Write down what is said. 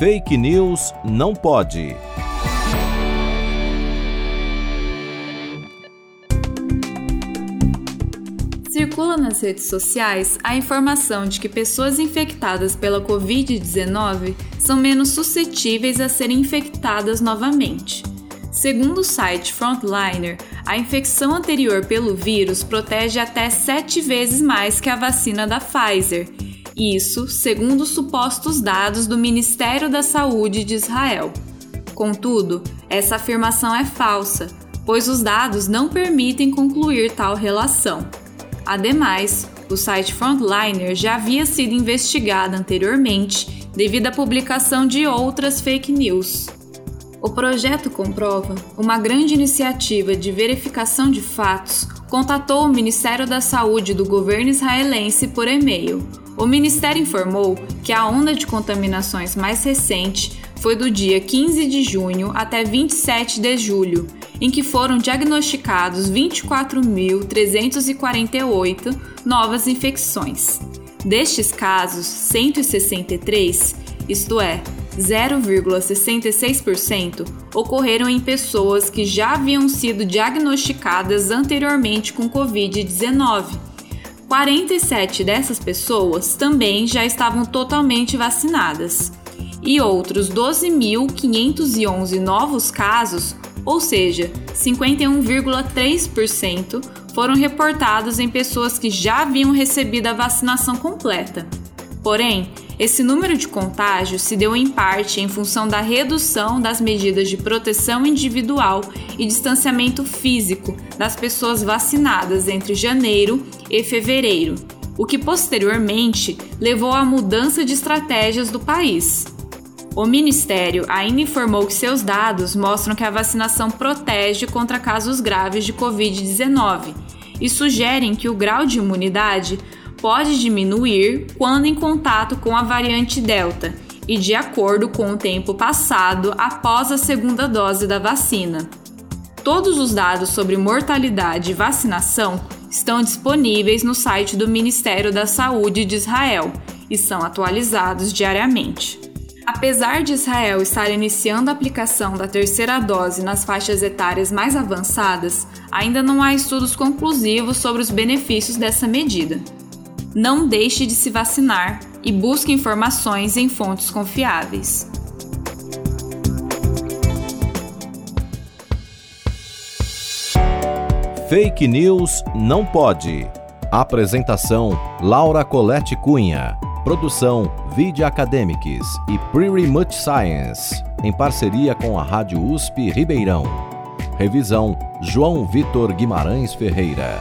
Fake News não pode. Circula nas redes sociais a informação de que pessoas infectadas pela Covid-19 são menos suscetíveis a serem infectadas novamente. Segundo o site Frontliner, a infecção anterior pelo vírus protege até sete vezes mais que a vacina da Pfizer. Isso, segundo os supostos dados do Ministério da Saúde de Israel. Contudo, essa afirmação é falsa, pois os dados não permitem concluir tal relação. Ademais, o site Frontliner já havia sido investigado anteriormente devido à publicação de outras fake news. O projeto Comprova, uma grande iniciativa de verificação de fatos, contatou o Ministério da Saúde do governo israelense por e-mail. O ministério informou que a onda de contaminações mais recente foi do dia 15 de junho até 27 de julho em que foram diagnosticados 24.348 novas infecções. Destes casos, 163, isto é, 0,66%, ocorreram em pessoas que já haviam sido diagnosticadas anteriormente com Covid-19. 47 dessas pessoas também já estavam totalmente vacinadas. E outros 12.511 novos casos ou seja, 51,3% foram reportados em pessoas que já haviam recebido a vacinação completa. Porém, esse número de contágios se deu em parte em função da redução das medidas de proteção individual e distanciamento físico das pessoas vacinadas entre janeiro e fevereiro, o que posteriormente levou à mudança de estratégias do país. O Ministério ainda informou que seus dados mostram que a vacinação protege contra casos graves de Covid-19 e sugerem que o grau de imunidade pode diminuir quando em contato com a variante Delta e de acordo com o tempo passado após a segunda dose da vacina. Todos os dados sobre mortalidade e vacinação estão disponíveis no site do Ministério da Saúde de Israel e são atualizados diariamente. Apesar de Israel estar iniciando a aplicação da terceira dose nas faixas etárias mais avançadas, ainda não há estudos conclusivos sobre os benefícios dessa medida. Não deixe de se vacinar e busque informações em fontes confiáveis. Fake News não pode. Apresentação: Laura Colette Cunha. Produção Video Academics e Pretty Much Science, em parceria com a Rádio USP Ribeirão. Revisão João Vitor Guimarães Ferreira.